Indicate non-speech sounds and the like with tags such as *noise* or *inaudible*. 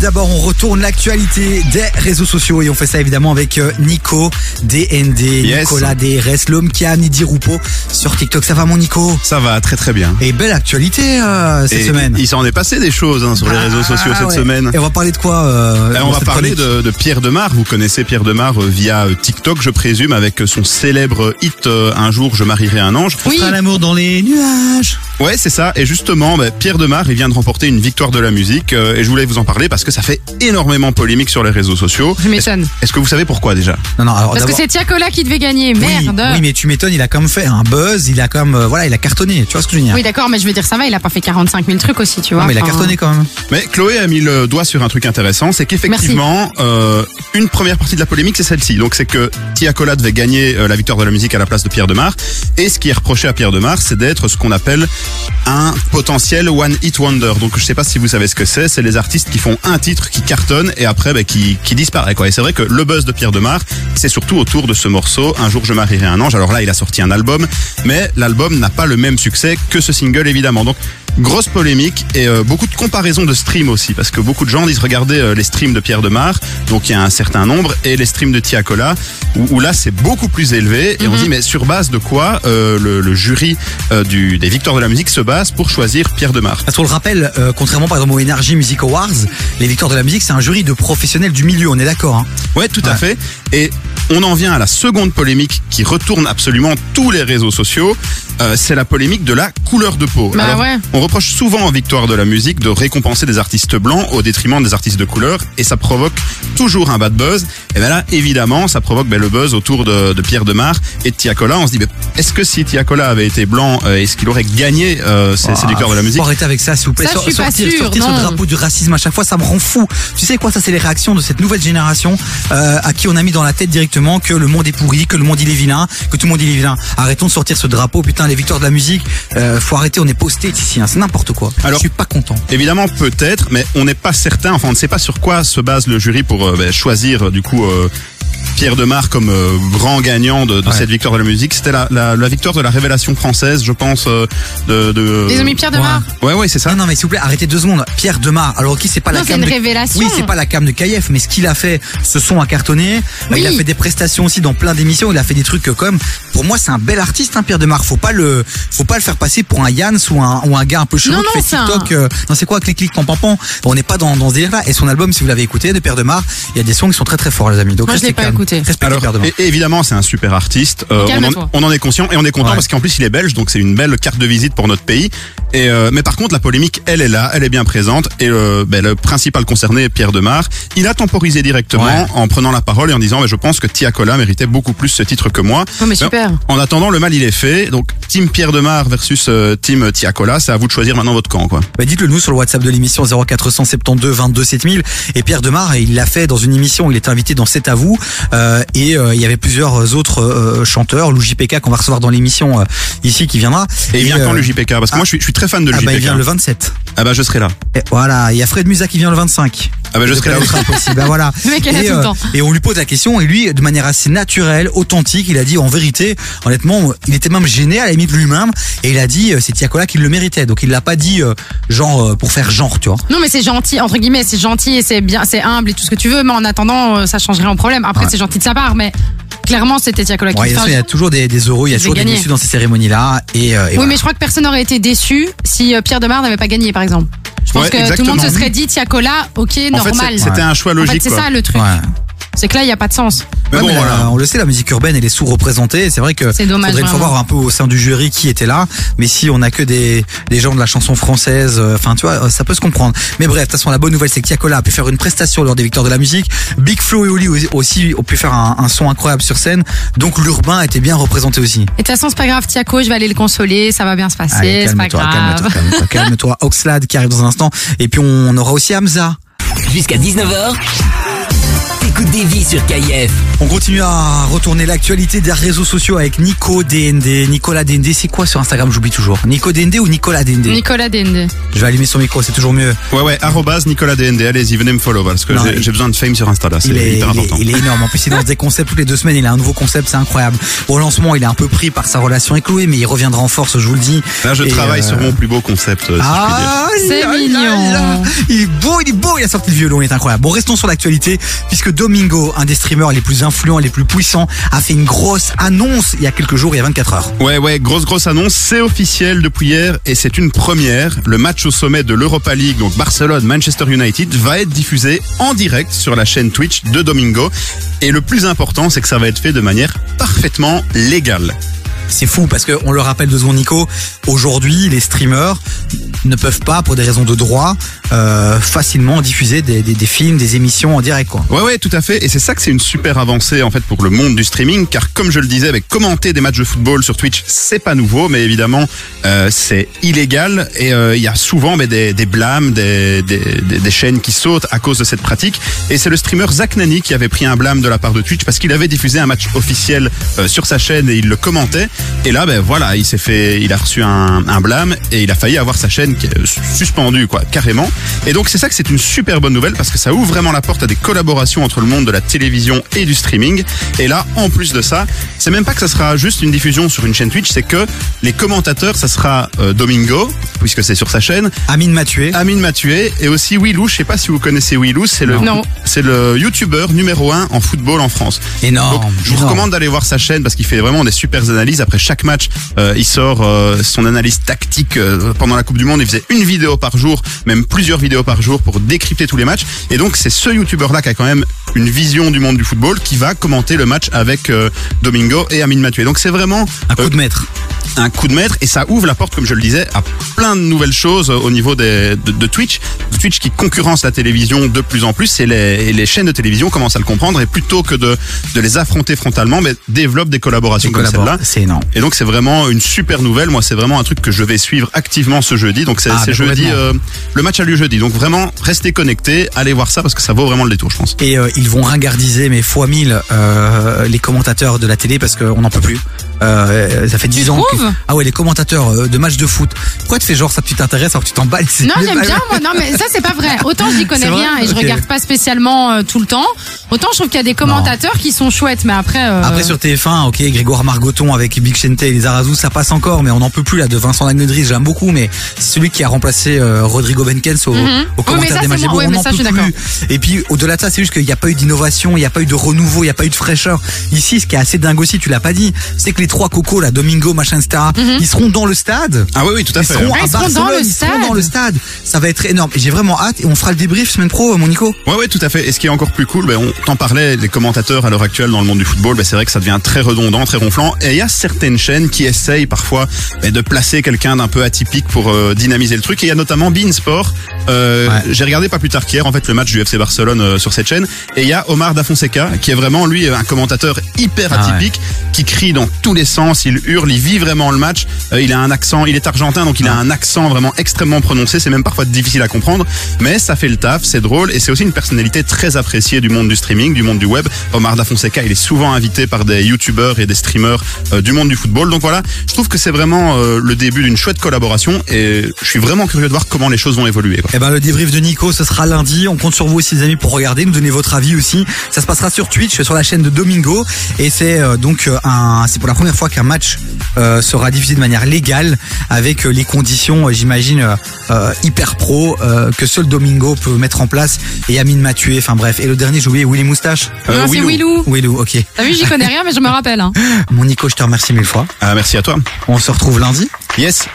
d'abord on retourne l'actualité des réseaux sociaux et on fait ça évidemment avec euh, Nico DND, Yes. Nicolas DRS, l'homme qui a Nidi sur TikTok. Ça va mon Nico? Ça va très très bien. Et belle actualité euh, cette Et semaine. Il s'en est passé des choses hein, sur les réseaux sociaux cette ouais. semaine. Et on va parler de quoi euh, on va parler de, de Pierre Demar. Vous connaissez Pierre Demar via TikTok, je présume, avec son célèbre hit euh, Un jour je marierai un ange. On fera l'amour dans les nuages. Ouais, c'est ça. Et justement, bah, Pierre Demar, il vient de remporter une victoire de la musique. euh, et je voulais vous en parler parce que ça fait énormément polémique sur les réseaux sociaux. Je m'étonne. Est-ce que vous savez pourquoi déjà? Non non, alors Parce que c'est Tiakola qui devait gagner. oui, Merde. oui, mais tu m'étonnes, il a quand même fait un buzz, il a quand même, euh, voilà, il a cartonné. Tu vois ce que je veux dire? Oui, d'accord, mais je veux dire, ça va, il a pas fait 45 000 trucs aussi, tu vois. Non, mais il a cartonné quand même. Mais Chloé a mis le doigt sur un truc intéressant, c'est qu'effectivement, euh, une première partie de la polémique, c'est celle-ci. Donc c'est que Tiakola devait gagner euh, la victoire de la musique à la place de Pierre Demar. Et ce qui est reproché à Pierre Demar, c'est d'être ce qu'on appelle un potentiel one hit wonder. Donc je sais pas si vous savez ce que c'est. C'est les artistes qui font un titre qui cartonne et après bah, qui, qui disparaît. Quoi. Et c'est vrai que le buzz de Pierre Demar, c'est surtout autour de ce morceau. Un jour je marierai un ange. Alors là, il a sorti un album, mais l'album n'a pas le même succès que ce single évidemment. Donc grosse polémique et euh, beaucoup de comparaisons de streams aussi parce que beaucoup de gens disent regarder euh, les streams de Pierre Demar donc il y a un certain nombre et les streams de Tiakola où, où là c'est beaucoup plus élevé et on dit mais sur base de quoi euh, le, le jury du, des victoires de la musique se base pour choisir Pierre Demar. Parce qu'on le rappelle, euh, contrairement par exemple au Energy Music Awards, les victoires de la musique, c'est un jury de professionnels du milieu, on est d'accord hein. Ouais, tout à fait. Et on en vient à la seconde polémique qui retourne absolument tous les réseaux sociaux. Euh, c'est la polémique de la couleur de peau. Bah ouais. On reproche souvent aux victoires de la musique de récompenser des artistes blancs au détriment des artistes de couleur et ça provoque toujours un bad buzz. Et bien là, évidemment, ça provoque ben, le buzz autour de, de Pierre Demar et de Tiakola. On se dit, ben, est-ce que si Tiakola avait été blanc, euh, est-ce qu'il aurait gagné euh, ces, ces victoires de la musique? Faut arrêter avec ça, s'il vous plaît. Ça, je suis pas sortir sûre, sortir ce drapeau du racisme à chaque fois, ça me rend fou. Tu sais quoi, ça c'est les réactions de cette nouvelle génération euh, à qui on a mis dans la tête directement que le monde est pourri, que le monde il est vilain, que tout le monde il est vilain. Arrêtons de sortir ce drapeau, putain, les victoires de la musique. Euh, faut arrêter, on est posté ici, hein, c'est n'importe quoi. Alors- je suis pas content. Évidemment, peut-être, mais on n'est pas certain. Enfin, on ne sait pas sur quoi se base le jury pour euh, ben, choisir du coup euh, Pierre Demar comme euh, grand gagnant de, de Ouais. cette victoire de la musique. C'était la, la, la victoire de la révélation française, je pense. euh, de, de... Ils ont mis Pierre Demar. Ouais, ouais, c'est ça. Non, non, mais s'il vous plaît, arrêtez deux secondes. Pierre Demar, alors qui c'est pas la Non, cam une de- révélation. Oui, c'est pas la cam de Kayef, mais ce qu'il a fait, ce son a cartonné. Oui. Il a fait des prestations aussi dans plein d'émissions. Il a fait des trucs comme. Pour moi, c'est un bel artiste, hein, Pierre Demar. Faut pas le, faut pas le faire passer pour un Yann ou un, ou un gars un peu chelou Non, qui non, fait c'est un- TikTok. euh, non, c'est quoi, clic clic pam pam pam. On n'est pas dans, dans ce délire-là. Et son album, si vous l'avez écouté, de Pierre Demar, il y a des sons qui sont très très forts, les amis. Donc Moi, je l'ai pas calme. écouté. Alors, et- évidemment, c'est un super artiste. Euh, on, en, on en est conscient et on est content Ouais. parce qu'en plus, il est belge, donc c'est une belle carte de visite pour notre pays. Et euh, mais par contre, la polémique, elle est là, elle est bien présente. Et euh, ben, le principal concerné, Pierre Demar, il a temporisé directement Ouais. en prenant la parole et en disant, ben, je pense que Tiakola méritait beaucoup plus ce titre que moi. Oh, mais super. En attendant, le mal il est fait. Donc, Team Pierre Demar versus euh, Team Tiakola, c'est à vous de choisir maintenant votre camp, quoi. Bah, dites-le nous sur le WhatsApp de l'émission 0472 22 7000 et Pierre Demar il l'a fait dans une émission il était invité dans C'est à vous euh, et euh, il y avait plusieurs autres euh, chanteurs Lou JPK qu'on va recevoir dans l'émission euh, ici qui viendra. Et il vient euh, quand le JPK Parce que ah. moi, je suis, je suis très fan de ah le bah, il vient le 27 Ah bah, je serai là. et voilà il y a Fred Musa qui vient le 25 Ah bah, je serai là aussi. impossible bah voilà *laughs* Le mec, et, tout le temps. et on lui pose la question et lui de manière assez naturelle authentique il a dit en vérité honnêtement il était même gêné à la limite lui-même et il a dit euh, c'est Tiakola qui le méritait donc il l'a pas dit euh, genre euh, pour faire genre tu vois Non, mais c'est gentil, entre guillemets, c'est gentil et c'est bien, c'est humble et tout ce que tu veux, mais en attendant, euh, ça changerait en problème. Après, Ouais. c'est gentil de sa part, mais clairement, c'était Tiakola qui Ouais, il y a toujours des, des euros, il y a toujours des déçus dans ces cérémonies-là. Et, euh, et Oui, voilà. mais je crois que personne n'aurait été déçu si euh, Pierre Demar n'avait pas gagné, par exemple. Je pense Ouais, que tout le monde se serait dit Tiakola, ok, En fait, normal. c'était un choix en logique, fait, c'est ça le truc. C'est que là, il n'y a pas de sens. Mais Ouais, bon, mais voilà. on le sait, la musique urbaine, elle est sous-représentée. C'est vrai que C'est dommage, faudrait une fois vraiment. voir un peu au sein du jury qui était là. Mais si on a que des, des gens de la chanson française, euh, enfin, tu vois, euh, ça peut se comprendre. Mais bref, de toute façon, la bonne nouvelle, c'est que Tiakola a pu faire une prestation lors des victoires de la musique. Big Flo et Oli aussi ont pu faire un, un son incroyable sur scène. Donc l'urbain était bien représenté aussi. Et de toute façon, c'est pas grave, Tiako, je vais aller le consoler, ça va bien se passer, c'est pas calme-toi, grave. calme-toi, calme-toi, *laughs* calme-toi. Oxlade qui arrive dans un instant. Et puis on aura aussi Hamza. Jusqu'à 19h, t'écoutes des vies sur KIF. On continue à retourner l'actualité des réseaux sociaux avec Nico DND. Nicolas DND, c'est quoi sur Instagram? J'oublie toujours. Nico DND ou Nicolas DND Nicolas Dende. Je vais allumer son micro, c'est toujours mieux. Ouais, ouais, arrobase Nicolas DND. Allez-y, venez me follow parce que Non, j'ai il- j'ai besoin de fame sur Insta là. C'est Il est, hyper il, est, important. il est énorme. En plus, il lance des concepts toutes les deux semaines. Il a un nouveau concept, c'est incroyable. Au lancement, il est un peu pris par sa relation avec Chloé, mais il reviendra en force, je vous le dis. Là, je Et, travaille euh, sur mon plus beau concept, euh, si Ah, C'est là, là, mignon. là. Il est beau, il est beau, il a sorti le violon, il est incroyable. Bon, restons sur l'actualité, puisque Domingo, un des streamers les plus influents, les plus puissants, a fait une grosse annonce il y a quelques jours, il y a 24 heures. Ouais, ouais, grosse, grosse annonce. C'est officiel depuis hier et c'est une première. Le match au sommet de l'Europa League, donc Barcelone, Manchester United, va être diffusé en direct sur la chaîne Twitch de Domingo. Et le plus important, c'est que ça va être fait de manière parfaitement légale. C'est fou parce que on le rappelle de secondes Nico, aujourd'hui les streamers ne peuvent pas pour des raisons de droit euh, facilement diffuser des, films, des émissions en direct. Ouais, ouais, tout à fait. Et c'est ça que c'est une super avancée en fait pour le monde du streaming, car comme je le disais, avec commenter des matchs de football sur Twitch, c'est pas nouveau, mais évidemment euh, c'est illégal et euh, il y a souvent mais, des, blâmes, des, des, chaînes qui sautent à cause de cette pratique. Et c'est le streamer Zach Nani qui avait pris un blâme de la part de Twitch parce qu'il avait diffusé un match officiel sur sa chaîne et il le commentait. Et là, ben voilà, il s'est fait, il a reçu un, un blâme et il a failli avoir sa chaîne qui est, suspendue quoi, carrément. Et donc c'est ça que c'est une super bonne nouvelle parce que ça ouvre vraiment la porte à des collaborations entre le monde de la télévision et du streaming. Et là, en plus de ça, c'est même pas que ça sera juste une diffusion sur une chaîne Twitch, c'est que les commentateurs, ça sera euh, Domingo, puisque c'est sur sa chaîne, Amine m'a tué. Amine Mathieu et aussi Willou. Je sais pas si vous connaissez Willou, c'est le Non. c'est le youtubeur numéro un en football en France. Énorme. Donc, je vous énorme. recommande d'aller voir sa chaîne parce qu'il fait vraiment des super analyses. Après chaque match, euh, il sort euh, son analyse tactique euh, pendant la Coupe du Monde. Il faisait une vidéo par jour, même plusieurs vidéos par jour pour décrypter tous les matchs. Et donc c'est ce youtubeur-là qui a quand même une vision du monde du football qui va commenter le match avec Domingo et Amine Mathieu. Donc c'est vraiment Un coup de maître. un coup de maître et ça ouvre la porte, comme je le disais, à plein de nouvelles choses au niveau des, de, de Twitch. Twitch qui concurrence la télévision de plus en plus et les, et les chaînes de télévision commencent à le comprendre et plutôt que de, de les affronter frontalement, mais développent des collaborations comme celle-là. C'est énorme. Et donc c'est vraiment une super nouvelle. Moi c'est vraiment un truc que je vais suivre activement ce jeudi. Donc c'est Ah, mais jeudi, euh, le match a lieu jeudi. Donc vraiment restez connectés, allez voir ça parce que ça vaut vraiment le détour, je pense. Et euh, ils vont ringardiser, mais fois mille, euh, les commentateurs de la télé parce qu'on n'en peut plus. Euh, ça fait 10 ans. que- Ah ouais, les commentateurs de matchs de foot. Pourquoi tu fais genre ça tu t'intéresses alors que tu t'en bats les- Non, j'aime bien, moi. Non, mais ça, c'est pas vrai. Autant j'y connais C'est vrai rien et je regarde pas spécialement euh, tout le temps. Autant je trouve qu'il y a des commentateurs qui sont chouettes, mais après. euh, Après sur TF1, ok, Grégoire Margoton avec Big Chente et les Arazou, ça passe encore, mais on n'en peut plus là de Vincent Lagnedris, j'aime beaucoup, mais c'est celui qui a remplacé euh, Rodrigo Benkens au, Mhm. mais commentaire des matchs moi. beaux, Ouais, on mais n'en ça, peut je suis plus. Et puis au-delà de ça, c'est juste qu'il n'y a pas eu d'innovation, il n'y a pas eu de renouveau, il n'y a pas eu de fraîcheur. Ici, ce qui est assez dingue aussi, tu l'as pas dit, c'est que les trois cocos, là, Domingo, machin, etc., ils seront dans le stade. Ah oui, oui, tout à Ils fait. seront Ah, à ils seront dans le ils seront stade. dans le stade. Ça va être énorme. Et j'ai vraiment hâte et on fera le débrief semaine pro, euh, mon Nico. Ouais, ouais, tout à fait. Et ce qui est encore plus cool, ben, on t'en parlait, les commentateurs à l'heure actuelle dans le monde du football, ben, c'est vrai que ça devient très redondant, très ronflant. Et il y a certaines chaînes qui essayent parfois ben, de placer quelqu'un d'un peu atypique pour euh, dynamiser le truc. Et il y a notamment Bein Sport. Euh, Ouais. J'ai regardé pas plus tard qu'hier, en fait, le match du FC Barcelone euh, sur cette chaîne. Et il y a Omar Da Fonseca, qui est vraiment, lui, un commentateur hyper Ah ouais. atypique, qui crie dans tous les sens, il hurle, il vit vraiment le match. Euh, il a un accent, il est argentin, donc il a un accent vraiment extrêmement prononcé. C'est même parfois difficile à comprendre, mais ça fait le taf, c'est drôle et c'est aussi une personnalité très appréciée du monde du streaming, du monde du web. Omar Da Fonseca, il est souvent invité par des youtubeurs et des streamers euh, du monde du football. Donc voilà, je trouve que c'est vraiment euh, le début d'une chouette collaboration et je suis vraiment curieux de voir comment les choses vont évoluer. quoi. Eh ben, le débrief de Nico, ce sera lundi. On compte sur vous aussi, les amis, pour regarder, nous donner votre avis aussi. Ça se passera sur Twitch, sur la chaîne de Domingo. Et c'est euh, donc un, c'est pour la première fois qu'un match sera diffusé de manière légale, avec les conditions, j'imagine, hyper pro que seul Domingo peut mettre en place. Et Amine Mathieu, enfin bref. Et le dernier, j'ai oublié Willy Moustache. Euh, non, c'est Willou. Willou. Willou, ok. T'as vu, j'y connais rien, mais je me rappelle. Hein. *laughs* Mon Nico, je te remercie mille fois. Ah, merci à toi. On se retrouve lundi. Yes.